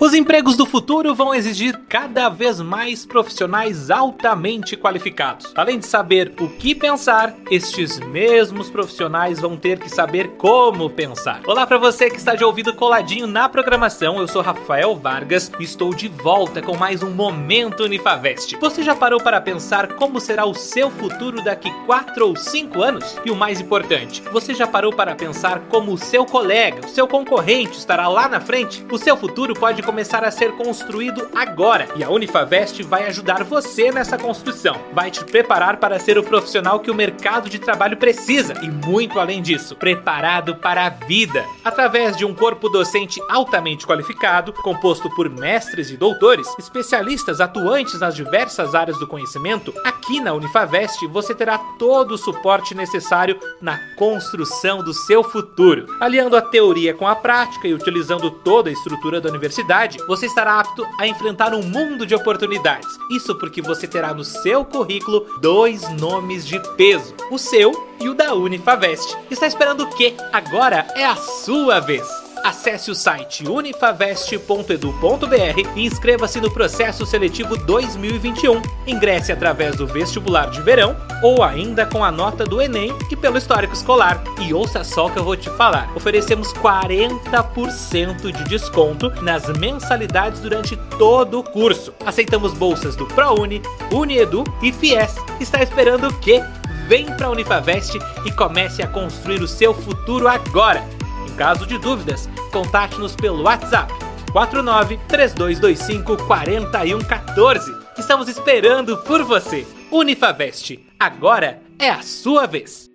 Os empregos do futuro vão exigir cada vez mais profissionais altamente qualificados. Além de saber o que pensar, estes mesmos profissionais vão ter que saber como pensar. Olá para você que está de ouvido coladinho na programação, eu sou Rafael Vargas e estou de volta com mais um Momento Unifavest. Você já parou para pensar como será o seu futuro daqui 4 ou 5 anos? E o mais importante, você já parou para pensar como o seu colega, o seu concorrente estará lá na frente? O seu futuro pode começar a ser construído agora e a Unifavest vai ajudar você nessa construção. Vai te preparar para ser o profissional que o mercado de trabalho precisa e muito além disso, preparado para a vida. Através de um corpo docente altamente qualificado, composto por mestres e doutores, especialistas atuantes nas diversas áreas do conhecimento, aqui na Unifavest você terá todo o suporte necessário na construção do seu futuro. Aliando a teoria com a prática e utilizando toda a estrutura da universidade, você estará apto a enfrentar um mundo de oportunidades. Isso porque você terá no seu currículo dois nomes de peso: o seu e o da Unifavest. Está esperando o quê? Agora é a sua vez! Acesse o site unifavest.edu.br e inscreva-se no processo seletivo 2021. Ingresse através do vestibular de verão ou ainda com a nota do Enem e pelo histórico escolar. E ouça só o que eu vou te falar: oferecemos 40% de desconto nas mensalidades durante todo o curso. Aceitamos bolsas do ProUni, Uniedu e Fies. Está esperando o quê? Vem para a Unifavest e comece a construir o seu futuro agora caso de dúvidas, contate-nos pelo WhatsApp 49 3225 4114. Estamos esperando por você. Unifavest, agora é a sua vez.